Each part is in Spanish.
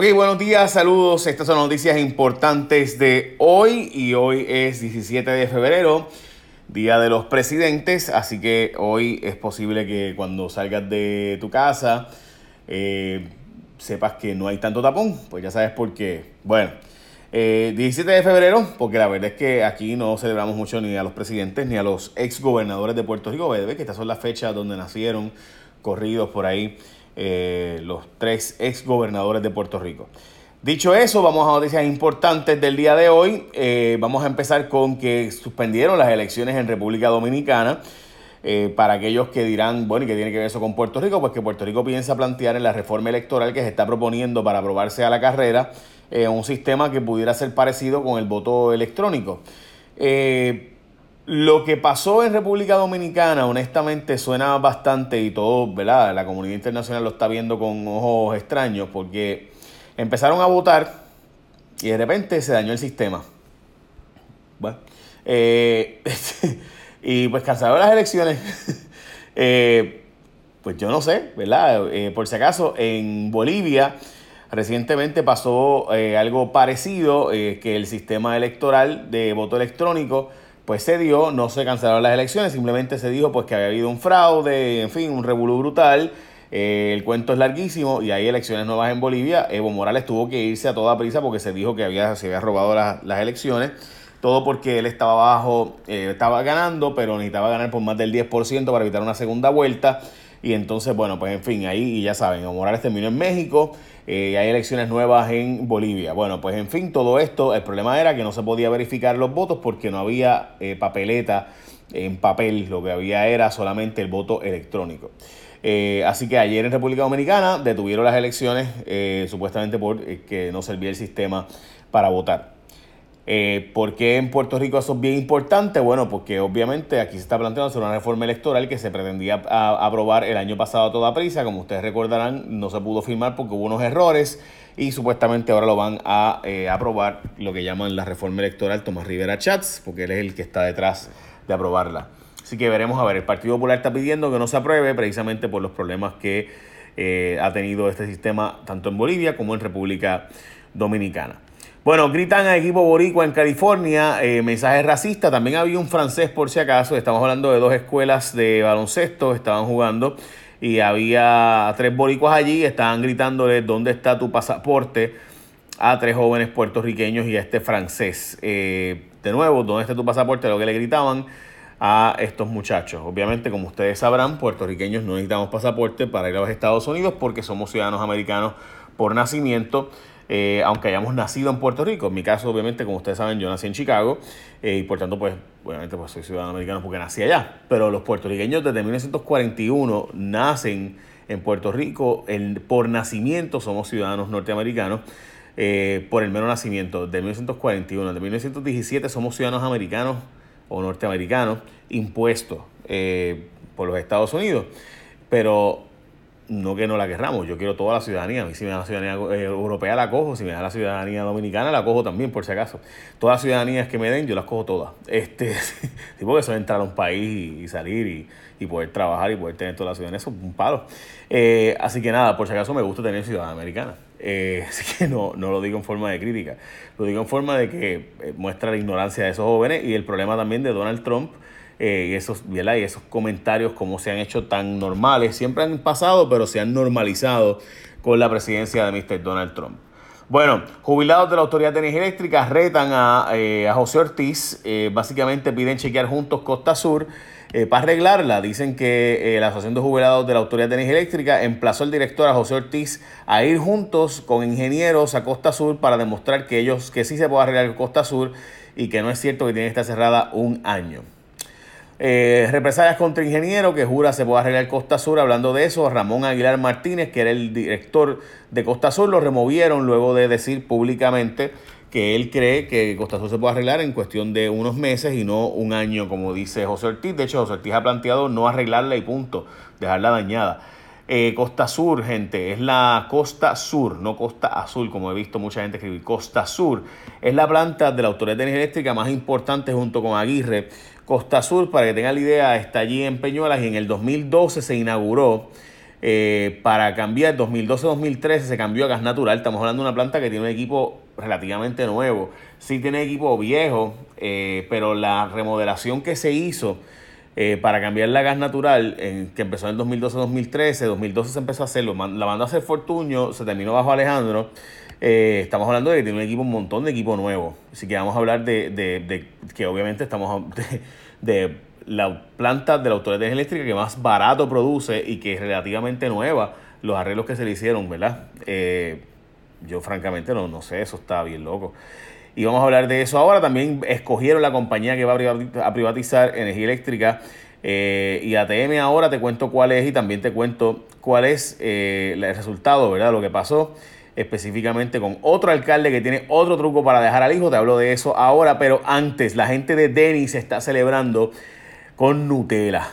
Ok, buenos días, saludos. Estas son noticias importantes de hoy y hoy es 17 de febrero, Día de los Presidentes, así que hoy es posible que cuando salgas de tu casa eh, sepas que no hay tanto tapón, pues ya sabes por qué. Bueno, 17 eh, de febrero, porque la verdad es que aquí no celebramos mucho ni a los presidentes ni a los ex gobernadores de Puerto Rico, que estas son las fechas donde nacieron, corridos por ahí eh, los tres ex gobernadores de Puerto Rico. Dicho eso, vamos a noticias importantes del día de hoy. Eh, vamos a empezar con que suspendieron las elecciones en República Dominicana. Eh, para aquellos que dirán, bueno, ¿y qué tiene que ver eso con Puerto Rico? Pues que Puerto Rico piensa plantear en la reforma electoral que se está proponiendo para aprobarse a la carrera un sistema que pudiera ser parecido con el voto electrónico. Lo que pasó en República Dominicana, honestamente, suena bastante y todo, ¿verdad? La comunidad internacional lo está viendo con ojos extraños porque empezaron a votar y de repente se dañó el sistema. Bueno, eh, y pues cansaron las elecciones. Eh, pues yo no sé, ¿verdad? Eh, por si acaso, en Bolivia recientemente pasó algo parecido, que el sistema electoral de voto electrónico pues se dio, no se cancelaron las elecciones, simplemente se dijo pues que había habido un fraude, en fin, un revolú brutal. Eh, el cuento es larguísimo y hay elecciones nuevas en Bolivia. Evo Morales tuvo que irse a toda prisa porque se dijo que había, se había robado las, elecciones. Todo porque él estaba abajo, eh, estaba ganando, pero necesitaba ganar por más del 10% para evitar una segunda vuelta. Y entonces, bueno, pues en fin, ahí ya saben, Evo Morales terminó en México eh, hay elecciones nuevas en Bolivia. Bueno, pues en fin, todo esto, el problema era que no se podía verificar los votos porque no había eh, papeleta en papel, lo que había era solamente el voto electrónico. Eh, así que ayer en República Dominicana detuvieron las elecciones supuestamente porque no servía el sistema para votar. Eh, ¿Por qué en Puerto Rico eso es bien importante? Bueno, porque obviamente aquí se está planteando hacer una reforma electoral que se pretendía aprobar el año pasado a toda prisa. Como ustedes recordarán, no se pudo firmar porque hubo unos errores y supuestamente ahora lo van a eh, aprobar, lo que llaman la reforma electoral Tomás Rivera Chats, porque él es el que está detrás de aprobarla. Así que veremos a ver. El Partido Popular está pidiendo que no se apruebe precisamente por los problemas que eh, ha tenido este sistema tanto en Bolivia como en República Dominicana. Bueno, gritan a equipo boricua en California, eh, mensaje racista. También había un francés, por si acaso. Estamos hablando de dos escuelas de baloncesto, estaban jugando y había tres boricuas allí. Estaban gritándole: ¿Dónde está tu pasaporte? a tres jóvenes puertorriqueños y a este francés. Eh, de nuevo, ¿dónde está tu pasaporte? Lo que le gritaban a estos muchachos. Obviamente, como ustedes sabrán, puertorriqueños no necesitamos pasaporte para ir a los Estados Unidos porque somos ciudadanos americanos por nacimiento. Eh, aunque hayamos nacido en Puerto Rico. En mi caso, obviamente, como ustedes saben, yo nací en Chicago eh, y por tanto, pues, obviamente, pues soy ciudadano americano porque nací allá. Pero los puertorriqueños desde 1941 nacen en Puerto Rico, por nacimiento somos ciudadanos norteamericanos. Eh, por el mero nacimiento, de 1941, de 1917 somos ciudadanos americanos o norteamericanos impuestos por los Estados Unidos. Pero no que no la querramos, yo quiero toda la ciudadanía. A mí si me da la ciudadanía eh, europea la cojo, si me da la ciudadanía dominicana la cojo también, por si acaso. Todas las ciudadanías que me den, yo las cojo todas. Este, tipo que eso es entrar a un país y, salir y, poder trabajar y poder tener toda la ciudadanía, eso es un palo. Eh, así que nada, por si acaso me gusta tener ciudadanía americana. Eh, así que no, no lo digo en forma de crítica, lo digo en forma de que muestra la ignorancia de esos jóvenes y el problema también de Donald Trump eh, y, esos, y esos comentarios como se han hecho tan normales, siempre han pasado, pero se han normalizado con la presidencia de Mr. Donald Trump. Bueno, jubilados de la Autoridad de Energía Eléctrica retan a, eh, José Ortiz, eh, básicamente piden chequear juntos Costa Sur para arreglarla. Dicen que la Asociación de Jubilados de la Autoridad de Energía Eléctrica emplazó al director a José Ortiz a ir juntos con ingenieros a Costa Sur para demostrar que ellos que sí se puede arreglar Costa Sur y que no es cierto que tiene que estar cerrada un año. Eh, represalias contra ingeniero que jura se puede arreglar Costa Sur. Hablando de eso, Ramón Aguilar Martínez, que era el director de Costa Sur, lo removieron luego de decir públicamente que él cree que Costa Sur se puede arreglar en cuestión de unos meses y no un año, como dice José Ortiz. De hecho, José Ortiz ha planteado no arreglarla y punto, dejarla dañada. Eh, costa Sur, gente, es la Costa Sur, no Costa Azul, como he visto mucha gente escribir. Costa Sur es la planta de la Autoridad de Energía Eléctrica más importante junto con Aguirre Costa Sur, para que tengan la idea, está allí en Peñuelas y en el 2012 se inauguró eh, para cambiar 2012-2013 se cambió a gas natural. Estamos hablando de una planta que tiene un equipo relativamente nuevo. Sí tiene equipo viejo, eh, pero la remodelación que se hizo eh, para cambiar la gas natural, que empezó en 2012-2013, 2012 se empezó a hacerlo, la mandó a hacer Fortuño, se terminó bajo Alejandro. Estamos hablando de que tiene un equipo, un montón de equipo nuevo. Así que vamos a hablar de, de, que obviamente estamos de la planta de la Autoridad Eléctrica que más barato produce y que es relativamente nueva, los arreglos que se le hicieron, ¿verdad? Eh, yo francamente no, no sé, eso está bien loco. Y vamos a hablar de eso ahora. También escogieron la compañía que va a privatizar energía eléctrica. Eh, y ATM ahora te cuento cuál es y también te cuento cuál es eh, el resultado, ¿verdad? Lo que pasó específicamente con otro alcalde que tiene otro truco para dejar al hijo. Te hablo de eso ahora, pero antes, la gente de Denis está celebrando con Nutella.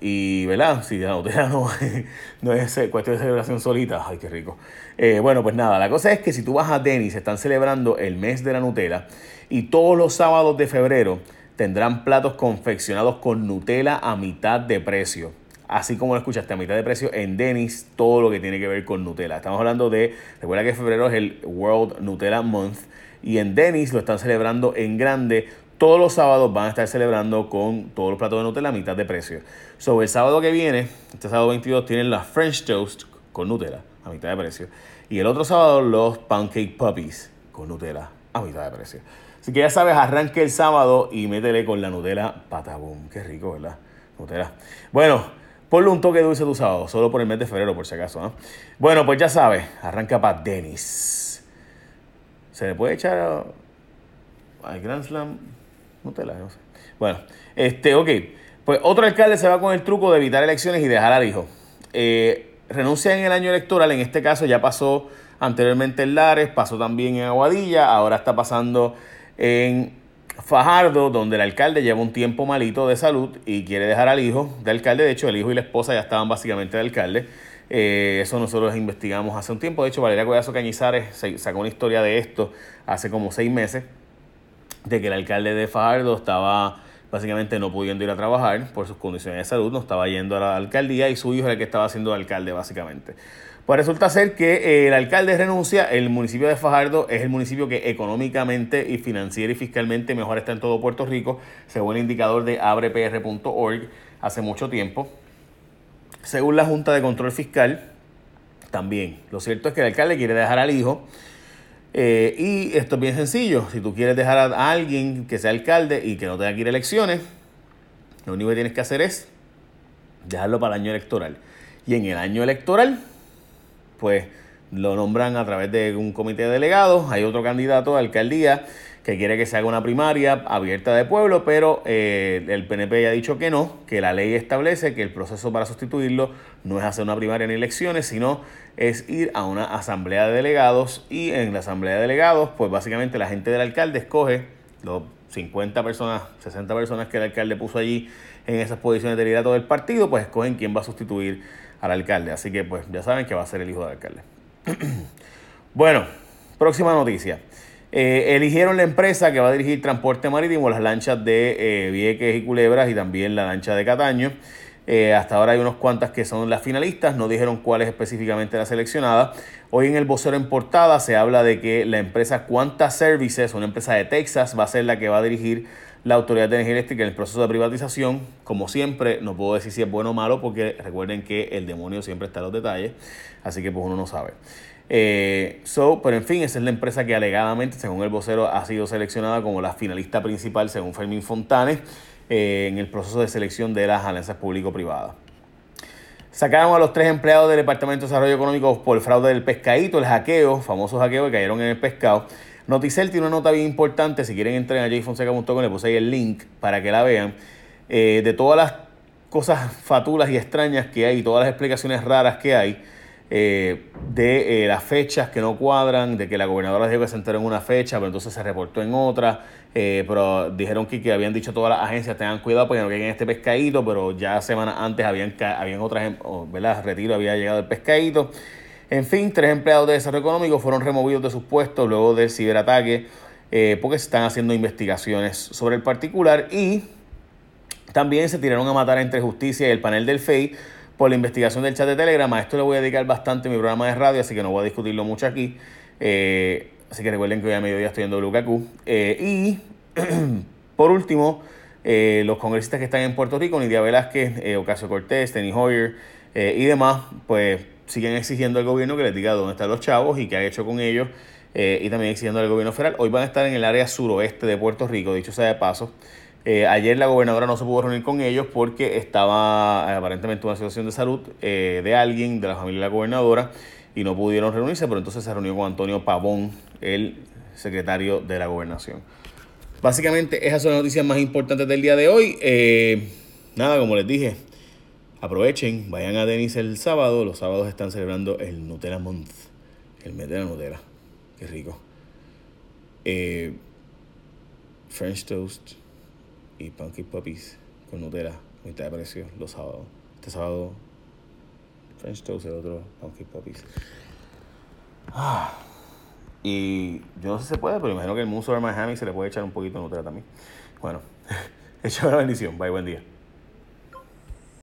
Y, ¿verdad? Si la Nutella no, no es cuestión de celebración solita, ay, qué rico. Eh, bueno, pues nada, la cosa es que si tú vas a Denis, están celebrando el mes de la Nutella y todos los sábados de febrero tendrán platos confeccionados con Nutella a mitad de precio. Así como lo escuchaste, a mitad de precio en Denis, todo lo que tiene que ver con Nutella. Estamos hablando de, recuerda que febrero es el World Nutella Month y en Denis lo están celebrando en grande todos los sábados van a estar celebrando con todos los platos de Nutella a mitad de precio. Sobre el sábado que viene, este sábado 22, tienen las French Toast con Nutella a mitad de precio. Y el otro sábado, los Pancake Puppies con Nutella a mitad de precio. Así que ya sabes, arranque el sábado y métele con la Nutella patabum. Qué rico, ¿verdad? Nutella. Bueno, ponle un toque dulce tu sábado, solo por el mes de febrero, por si acaso. ¿no? Bueno, pues ya sabes, arranca para Dennis. Se le puede echar al Grand Slam Nutella, no sé. Bueno, este, ok. Pues otro alcalde se va con el truco de evitar elecciones y dejar al hijo. Eh, renuncia en el año electoral, en este caso ya pasó anteriormente en Lares, pasó también en Aguadilla, ahora está pasando en Fajardo, donde el alcalde lleva un tiempo malito de salud y quiere dejar al hijo de alcalde. De hecho, el hijo y la esposa ya estaban básicamente de alcalde. Eh, eso nosotros investigamos hace un tiempo. De hecho, Valeria Collazo Cañizares sacó una historia de esto hace como seis meses de que el alcalde de Fajardo estaba básicamente no pudiendo ir a trabajar por sus condiciones de salud, no estaba yendo a la alcaldía y su hijo era el que estaba siendo alcalde básicamente. Pues resulta ser que eh, el alcalde renuncia, el municipio de Fajardo es el municipio que económicamente y financiera y fiscalmente mejor está en todo Puerto Rico, según el indicador de abrepr.org hace mucho tiempo. Según la Junta de Control Fiscal, también. Lo cierto es que el alcalde quiere dejar al hijo eh, y esto es bien sencillo. Si tú quieres dejar a alguien que sea alcalde y que no tenga que ir a elecciones, lo único que tienes que hacer es dejarlo para el año electoral. Y en el año electoral, pues lo nombran a través de un comité de delegados. Hay otro candidato a alcaldía que quiere que se haga una primaria abierta de pueblo, pero eh, el PNP ya ha dicho que no, que la ley establece que el proceso para sustituirlo no es hacer una primaria ni elecciones, sino es ir a una asamblea de delegados y en la asamblea de delegados, pues básicamente la gente del alcalde escoge los 50 personas, 60 personas que el alcalde puso allí en esas posiciones de liderato del partido, pues escogen quién va a sustituir al alcalde. Así que pues ya saben que va a ser el hijo del alcalde. bueno, próxima noticia. Eh, eligieron la empresa que va a dirigir transporte marítimo, las lanchas de eh, Vieques y Culebras y también la lancha de Cataño. Eh, hasta ahora hay unos cuantas que son las finalistas, no dijeron cuál es específicamente la seleccionada. Hoy en el vocero en portada se habla de que la empresa Quanta Services, una empresa de Texas, va a ser la que va a dirigir la Autoridad de Energía Eléctrica en el proceso de privatización. Como siempre, no puedo decir si es bueno o malo porque recuerden que el demonio siempre está en los detalles, así que pues uno no sabe. Eh, so, pero en fin, esa es la empresa que alegadamente, según el vocero, ha sido seleccionada como la finalista principal, según Fermín Fontanes, eh, en el proceso de selección de las alianzas público-privadas. Sacaron a los tres empleados del Departamento de Desarrollo Económico por el fraude del pescadito, el hackeo, famoso hackeo que cayeron en el pescado. Noticel tiene una nota bien importante, si quieren entren a jfonseca.com, le puse ahí el link para que la vean, eh, de todas las cosas fatulas y extrañas que hay, todas las explicaciones raras que hay. Eh, de eh, las fechas que no cuadran, de que la gobernadora dijo que se enteró en una fecha, pero entonces se reportó en otra, eh, pero dijeron que, habían dicho todas las agencias, tengan cuidado porque no caigan este pescadito, pero ya semanas antes habían, habían otras, em, ¿verdad? Retiro había llegado el pescadito. En fin, tres empleados de desarrollo económico fueron removidos de sus puestos luego del ciberataque porque se están haciendo investigaciones sobre el particular y también se tiraron a matar entre justicia y el panel del FEI por la investigación del chat de Telegram. A esto le voy a dedicar bastante mi programa de radio, así que no voy a discutirlo mucho aquí. Eh, así que recuerden que hoy a mediodía estoy en WKQ. Eh, y por último, eh, los congresistas que están en Puerto Rico, Nidia Velázquez, Ocasio Cortés, Tenny Hoyer y demás, pues siguen exigiendo al gobierno que les diga dónde están los chavos y qué ha hecho con ellos. y también exigiendo al gobierno federal. Hoy van a estar en el área suroeste de Puerto Rico, dicho sea de paso. Eh, ayer la gobernadora no se pudo reunir con ellos porque estaba eh, aparentemente una situación de salud eh, de alguien de la familia de la gobernadora y no pudieron reunirse, pero entonces se reunió con Antonio Pavón, el secretario de la gobernación. Básicamente esas son las noticias más importantes del día de hoy. nada, como les dije, aprovechen, vayan a Denis el sábado. Los sábados están celebrando el Nutella Month, el mes de la Nutella. Qué rico. French toast y Pancake Puppies con Nutella, mitad de precio, los sábados. Este sábado, French Toast, el otro Pancake Puppies. Ah, y yo no sé si se puede, pero imagino que el muso de Miami se le puede echar un poquito de Nutella también. Bueno, hecho una bendición. Bye, buen día.